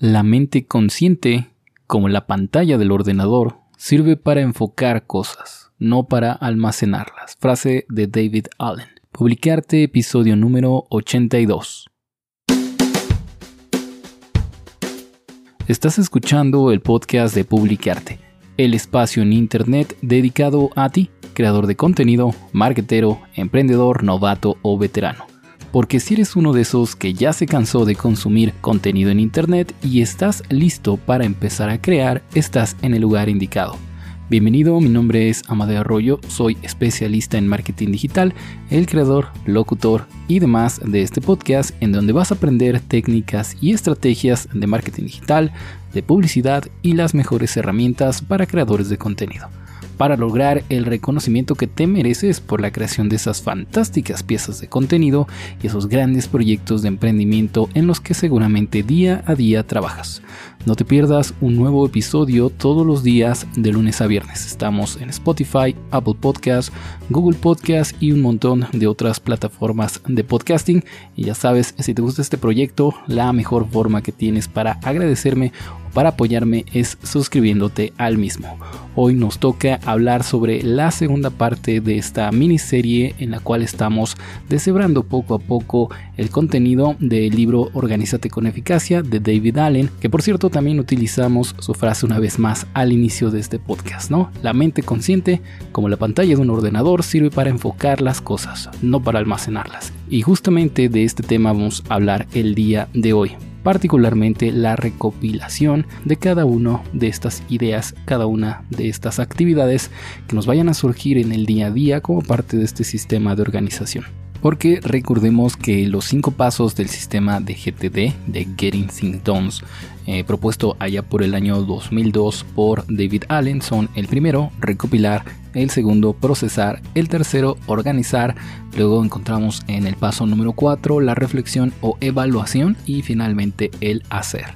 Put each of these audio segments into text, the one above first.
La mente consciente, como la pantalla del ordenador, sirve para enfocar cosas, no para almacenarlas. Frase de David Allen. Publicarte episodio número 82. Estás escuchando el podcast de Publicarte, el espacio en Internet dedicado a ti, creador de contenido, marketero, emprendedor, novato o veterano porque si eres uno de esos que ya se cansó de consumir contenido en Internet y estás listo para empezar a crear, estás en el lugar indicado. Bienvenido, mi nombre es Amadeo Arroyo, soy especialista en marketing digital, el creador, locutor y demás de este podcast en donde vas a aprender técnicas y estrategias de marketing digital, de publicidad y las mejores herramientas para creadores de contenido para lograr el reconocimiento que te mereces por la creación de esas fantásticas piezas de contenido y esos grandes proyectos de emprendimiento en los que seguramente día a día trabajas. No te pierdas un nuevo episodio todos los días de lunes a viernes. Estamos en Spotify, Apple Podcasts, Google Podcasts y un montón de otras plataformas de podcasting. Y ya sabes, si te gusta este proyecto, la mejor forma que tienes para agradecerme para apoyarme es suscribiéndote al mismo. Hoy nos toca hablar sobre la segunda parte de esta miniserie en la cual estamos deshebrando poco a poco el contenido del libro Organízate con eficacia de David Allen, que por cierto también utilizamos su frase una vez más al inicio de este podcast, ¿no? La mente consciente, como la pantalla de un ordenador, sirve para enfocar las cosas, no para almacenarlas. Y justamente de este tema vamos a hablar el día de hoy particularmente la recopilación de cada una de estas ideas, cada una de estas actividades que nos vayan a surgir en el día a día como parte de este sistema de organización. Porque recordemos que los cinco pasos del sistema de GTD, de Getting Things Done, eh, propuesto allá por el año 2002 por David Allen, son el primero, recopilar, el segundo, procesar, el tercero, organizar, luego encontramos en el paso número 4 la reflexión o evaluación y finalmente el hacer.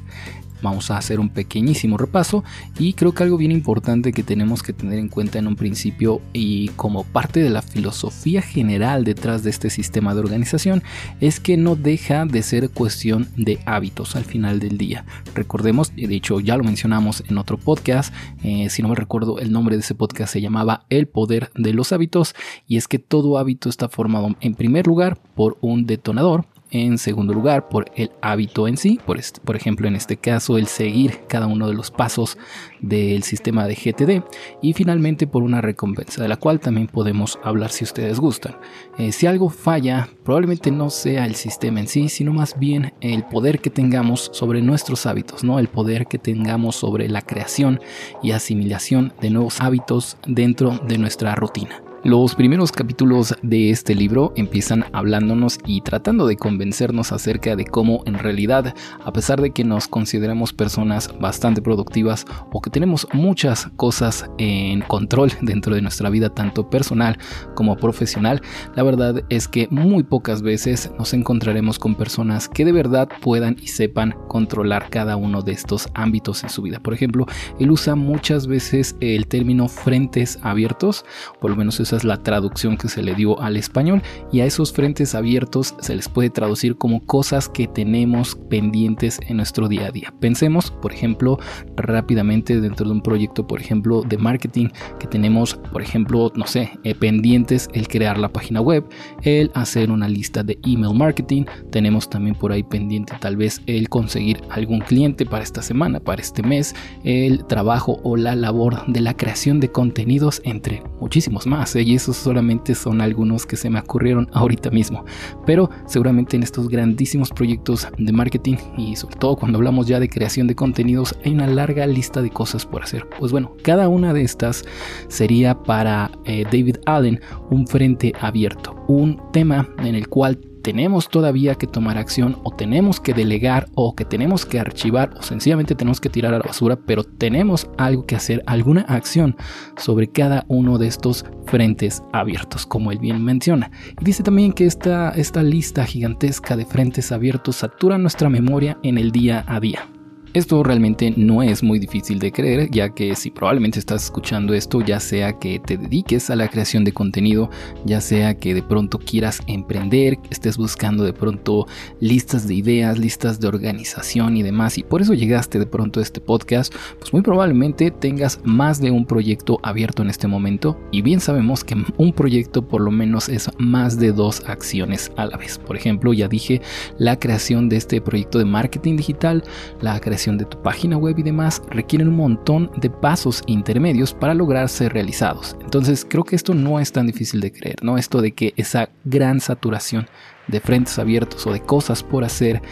Vamos a hacer un pequeñísimo repaso y creo que algo bien importante que tenemos que tener en cuenta en un principio y como parte de la filosofía general detrás de este sistema de organización es que no deja de ser cuestión de hábitos al final del día. Recordemos, de hecho ya lo mencionamos en otro podcast, eh, si no me recuerdo el nombre de ese podcast se llamaba El poder de los hábitos y es que todo hábito está formado en primer lugar por un detonador en segundo lugar, por el hábito en sí, por, por ejemplo en este caso el seguir cada uno de los pasos del sistema de GTD. Y finalmente por una recompensa, de la cual también podemos hablar si ustedes gustan. Eh, si algo falla, probablemente no sea el sistema en sí, sino más bien el poder que tengamos sobre nuestros hábitos, ¿no? El poder que tengamos sobre la creación y asimilación de nuevos hábitos dentro de nuestra rutina. Los primeros capítulos de este libro empiezan hablándonos y tratando de convencernos acerca de cómo en realidad, a pesar de que nos consideremos personas bastante productivas o que tenemos muchas cosas en control dentro de nuestra vida, tanto personal como profesional, la verdad es que muy pocas veces nos encontraremos con personas que de verdad puedan y sepan controlar cada uno de estos ámbitos en su vida. Por ejemplo, él usa muchas veces el término frentes abiertos, por lo menos es es la traducción que se le dio al español y a esos frentes abiertos se les puede traducir como cosas que tenemos pendientes en nuestro día a día. Pensemos, por ejemplo, rápidamente dentro de un proyecto, por ejemplo, de marketing que tenemos, por ejemplo, no sé, eh, pendientes el crear la página web, el hacer una lista de email marketing, tenemos también por ahí pendiente tal vez el conseguir algún cliente para esta semana, para este mes, el trabajo o la labor de la creación de contenidos entre muchísimos más. ¿eh? Y esos solamente son algunos que se me ocurrieron ahorita mismo. Pero seguramente en estos grandísimos proyectos de marketing y sobre todo cuando hablamos ya de creación de contenidos hay una larga lista de cosas por hacer. Pues bueno, cada una de estas sería para eh, David Allen un frente abierto, un tema en el cual tenemos todavía que tomar acción o tenemos que delegar o que tenemos que archivar o sencillamente tenemos que tirar a la basura, pero tenemos algo que hacer, alguna acción sobre cada uno de estos frentes abiertos, como él bien menciona. Y dice también que esta, esta lista gigantesca de frentes abiertos satura nuestra memoria en el día a día. Esto realmente no es muy difícil de creer, ya que si probablemente estás escuchando esto, ya sea que te dediques a la creación de contenido, ya sea que de pronto quieras emprender, estés buscando de pronto listas de ideas, listas de organización y demás, y por eso llegaste de pronto a este podcast, pues muy probablemente tengas más de un proyecto abierto en este momento, y bien sabemos que un proyecto por lo menos es más de dos acciones a la vez. Por ejemplo, ya dije la creación de este proyecto de marketing digital, la creación de tu página web y demás requieren un montón de pasos intermedios para lograr ser realizados. Entonces creo que esto no es tan difícil de creer, ¿no? Esto de que esa gran saturación de frentes abiertos o de cosas por hacer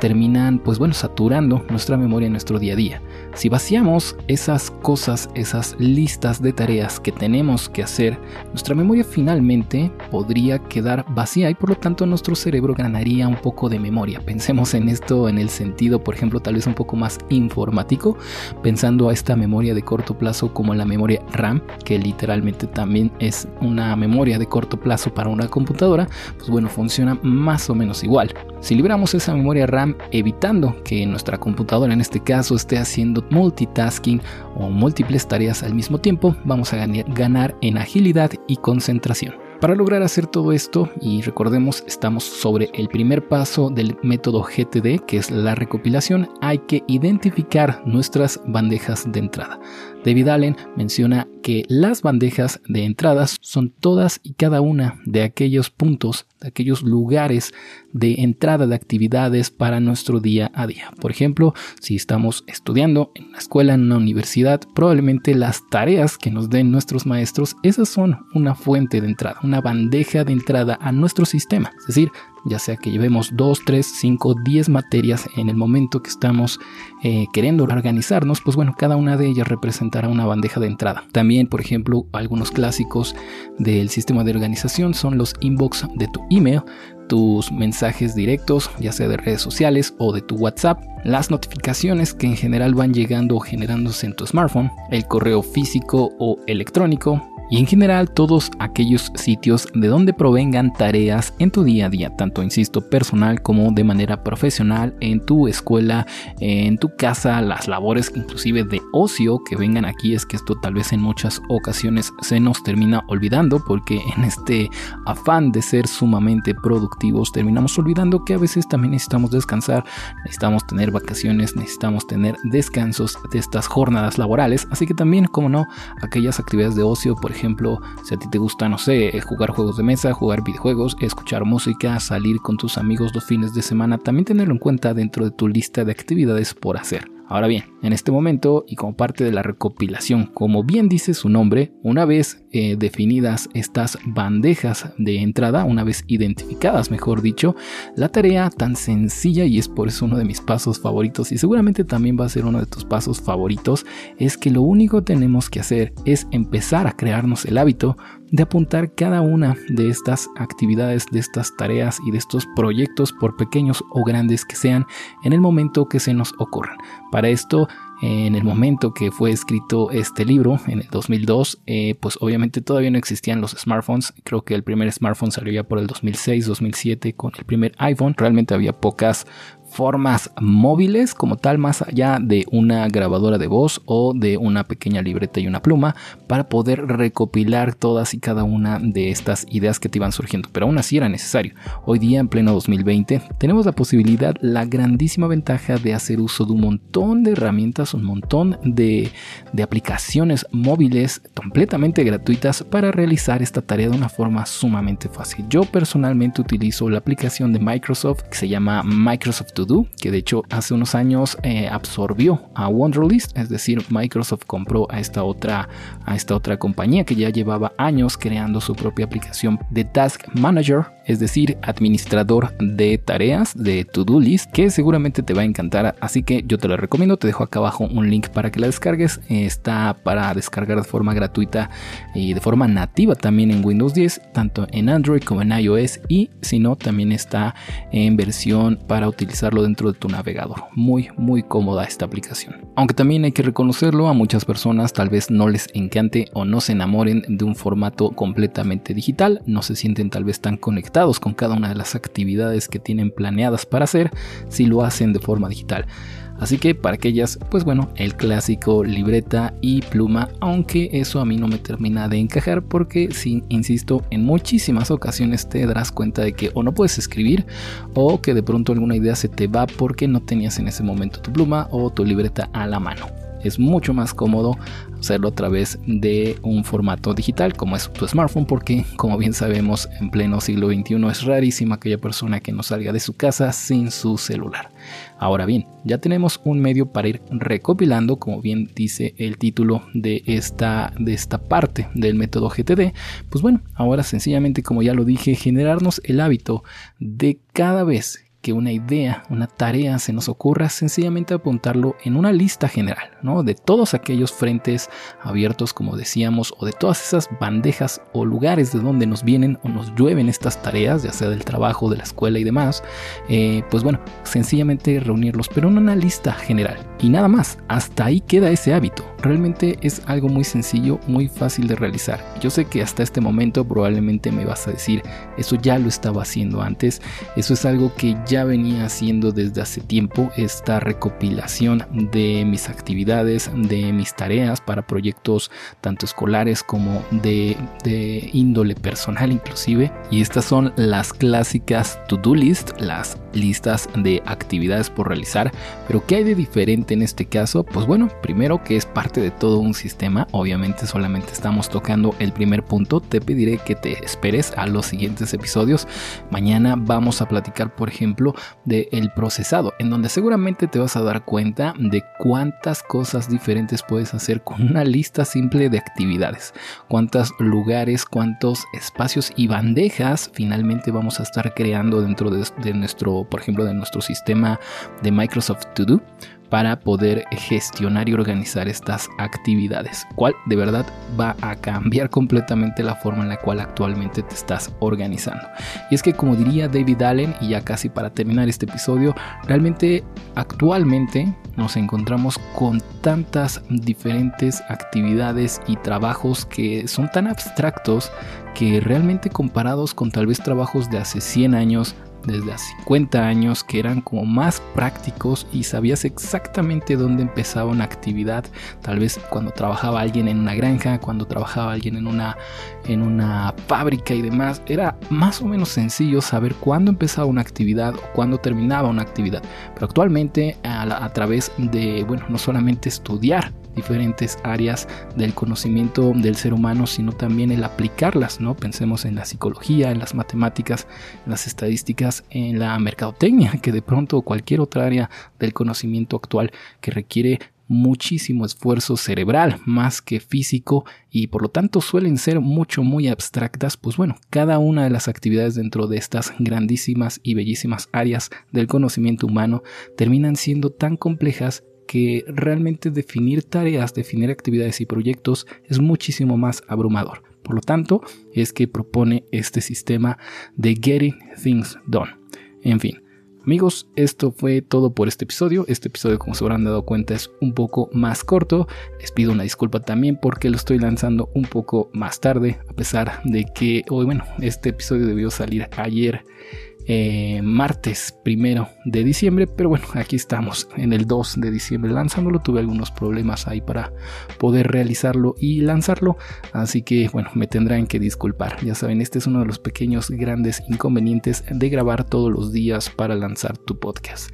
terminan, pues bueno, saturando nuestra memoria en nuestro día a día. Si vaciamos esas cosas, esas listas de tareas que tenemos que hacer, nuestra memoria finalmente podría quedar vacía y por lo tanto nuestro cerebro ganaría un poco de memoria. Pensemos en esto en el sentido, por ejemplo, tal vez un poco más informático, pensando a esta memoria de corto plazo como la memoria RAM, que literalmente también es una memoria de corto plazo para una computadora, pues bueno, funciona más o menos igual. Si liberamos esa memoria RAM evitando que nuestra computadora en este caso esté haciendo multitasking o múltiples tareas al mismo tiempo, vamos a ganar en agilidad y concentración. Para lograr hacer todo esto, y recordemos, estamos sobre el primer paso del método GTD, que es la recopilación, hay que identificar nuestras bandejas de entrada. David Allen menciona que las bandejas de entradas son todas y cada una de aquellos puntos, de aquellos lugares de entrada de actividades para nuestro día a día. Por ejemplo, si estamos estudiando en una escuela, en una universidad, probablemente las tareas que nos den nuestros maestros, esas son una fuente de entrada, una bandeja de entrada a nuestro sistema. Es decir, ya sea que llevemos 2, 3, 5, 10 materias en el momento que estamos eh, queriendo organizarnos, pues bueno, cada una de ellas representará una bandeja de entrada. También, por ejemplo, algunos clásicos del sistema de organización son los inbox de tu email, tus mensajes directos, ya sea de redes sociales o de tu WhatsApp, las notificaciones que en general van llegando o generándose en tu smartphone, el correo físico o electrónico, y en general todos aquellos sitios de donde provengan tareas en tu día a día, tanto insisto personal como de manera profesional, en tu escuela, en tu casa, las labores inclusive de ocio que vengan aquí, es que esto tal vez en muchas ocasiones se nos termina olvidando porque en este afán de ser sumamente productivos terminamos olvidando que a veces también necesitamos descansar, necesitamos tener vacaciones, necesitamos tener descansos de estas jornadas laborales, así que también, como no, aquellas actividades de ocio, por ejemplo, ejemplo, si a ti te gusta, no sé, jugar juegos de mesa, jugar videojuegos, escuchar música, salir con tus amigos los fines de semana, también tenerlo en cuenta dentro de tu lista de actividades por hacer. Ahora bien, en este momento y como parte de la recopilación, como bien dice su nombre, una vez eh, definidas estas bandejas de entrada, una vez identificadas, mejor dicho, la tarea tan sencilla y es por eso uno de mis pasos favoritos y seguramente también va a ser uno de tus pasos favoritos, es que lo único que tenemos que hacer es empezar a crearnos el hábito de apuntar cada una de estas actividades, de estas tareas y de estos proyectos, por pequeños o grandes que sean, en el momento que se nos ocurran. Esto, en el momento que fue escrito este libro, en el 2002, eh, pues obviamente todavía no existían los smartphones. Creo que el primer smartphone salió ya por el 2006, 2007 con el primer iPhone. Realmente había pocas formas móviles como tal más allá de una grabadora de voz o de una pequeña libreta y una pluma para poder recopilar todas y cada una de estas ideas que te iban surgiendo. Pero aún así era necesario. Hoy día en pleno 2020 tenemos la posibilidad la grandísima ventaja de hacer uso de un montón de herramientas un montón de, de aplicaciones móviles completamente gratuitas para realizar esta tarea de una forma sumamente fácil. Yo personalmente utilizo la aplicación de Microsoft que se llama Microsoft que de hecho hace unos años eh, absorbió a Wonderlist, es decir, Microsoft compró a esta otra a esta otra compañía que ya llevaba años creando su propia aplicación de Task Manager es decir, administrador de tareas de To-Do List, que seguramente te va a encantar. Así que yo te la recomiendo. Te dejo acá abajo un link para que la descargues. Está para descargar de forma gratuita y de forma nativa también en Windows 10, tanto en Android como en iOS. Y si no, también está en versión para utilizarlo dentro de tu navegador. Muy, muy cómoda esta aplicación. Aunque también hay que reconocerlo, a muchas personas tal vez no les encante o no se enamoren de un formato completamente digital. No se sienten tal vez tan conectados con cada una de las actividades que tienen planeadas para hacer si lo hacen de forma digital. Así que para aquellas, pues bueno, el clásico libreta y pluma, aunque eso a mí no me termina de encajar porque si insisto, en muchísimas ocasiones te darás cuenta de que o no puedes escribir o que de pronto alguna idea se te va porque no tenías en ese momento tu pluma o tu libreta a la mano es mucho más cómodo hacerlo a través de un formato digital como es tu smartphone porque como bien sabemos en pleno siglo XXI es rarísima aquella persona que no salga de su casa sin su celular. Ahora bien, ya tenemos un medio para ir recopilando, como bien dice el título de esta, de esta parte del método GTD, pues bueno, ahora sencillamente como ya lo dije, generarnos el hábito de cada vez que una idea, una tarea se nos ocurra, sencillamente apuntarlo en una lista general, ¿no? De todos aquellos frentes abiertos, como decíamos, o de todas esas bandejas o lugares de donde nos vienen o nos llueven estas tareas, ya sea del trabajo, de la escuela y demás, eh, pues bueno, sencillamente reunirlos, pero en una lista general. Y nada más, hasta ahí queda ese hábito. Realmente es algo muy sencillo, muy fácil de realizar. Yo sé que hasta este momento probablemente me vas a decir, eso ya lo estaba haciendo antes, eso es algo que ya venía haciendo desde hace tiempo esta recopilación de mis actividades, de mis tareas para proyectos tanto escolares como de, índole personal inclusive. Y estas son las clásicas to-do list, las listas de actividades por realizar. Pero ¿qué hay de diferente en este caso? Pues bueno, primero que es parte de todo un sistema. Obviamente solamente estamos tocando el primer punto. Te pediré que te esperes a los siguientes episodios. Mañana vamos a platicar, por ejemplo, de el procesado, en donde seguramente te vas a dar cuenta de cuántas cosas diferentes puedes hacer con una lista simple de actividades, cuántos lugares, cuántos espacios y bandejas finalmente vamos a estar creando dentro de, de nuestro, por ejemplo, de nuestro sistema de Microsoft To Do para poder gestionar y organizar estas actividades, cual de verdad va a cambiar completamente la forma en la cual actualmente te estás organizando. Y es que como diría David Allen, y ya casi para terminar este episodio, realmente actualmente nos encontramos con tantas diferentes actividades y trabajos que son tan abstractos que realmente comparados con tal vez trabajos de hace 100 años, desde hace 50 años que eran como más prácticos y sabías exactamente dónde empezaba una actividad, tal vez cuando trabajaba alguien en una granja, cuando trabajaba alguien en una, en una fábrica y demás, era más o menos sencillo saber cuándo empezaba una actividad o cuándo terminaba una actividad, pero actualmente a, a través de, bueno, no solamente estudiar diferentes áreas del conocimiento del ser humano, sino también el aplicarlas, ¿no? Pensemos en la psicología, en las matemáticas, en las estadísticas, en la mercadotecnia, que de pronto cualquier otra área del conocimiento actual que requiere muchísimo esfuerzo cerebral más que físico y por lo tanto suelen ser mucho muy abstractas, pues bueno, cada una de las actividades dentro de estas grandísimas y bellísimas áreas del conocimiento humano terminan siendo tan complejas que realmente definir tareas, definir actividades y proyectos es muchísimo más abrumador. Por lo tanto, es que propone este sistema de Getting Things Done. En fin, amigos, esto fue todo por este episodio. Este episodio, como se habrán dado cuenta, es un poco más corto. Les pido una disculpa también porque lo estoy lanzando un poco más tarde, a pesar de que hoy, bueno, este episodio debió salir ayer eh, martes primero de diciembre, pero bueno, aquí estamos en el 2 de diciembre lanzándolo. Tuve algunos problemas ahí para poder realizarlo y lanzarlo, así que bueno, me tendrán que disculpar. Ya saben, este es uno de los pequeños grandes inconvenientes de grabar todos los días para lanzar tu podcast.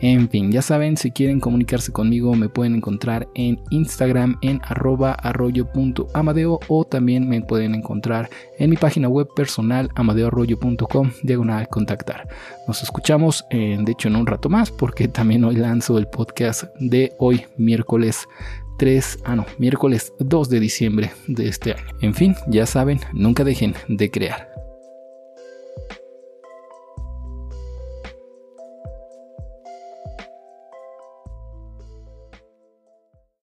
En fin, ya saben, si quieren comunicarse conmigo me pueden encontrar en Instagram en arroba arroyo.amadeo o también me pueden encontrar en mi página web personal amadeoarroyo.com Nos escuchamos de hecho en un rato más porque también hoy lanzo el podcast de hoy miércoles 3, ah no, miércoles 2 de diciembre de este año. En fin, ya saben, nunca dejen de crear.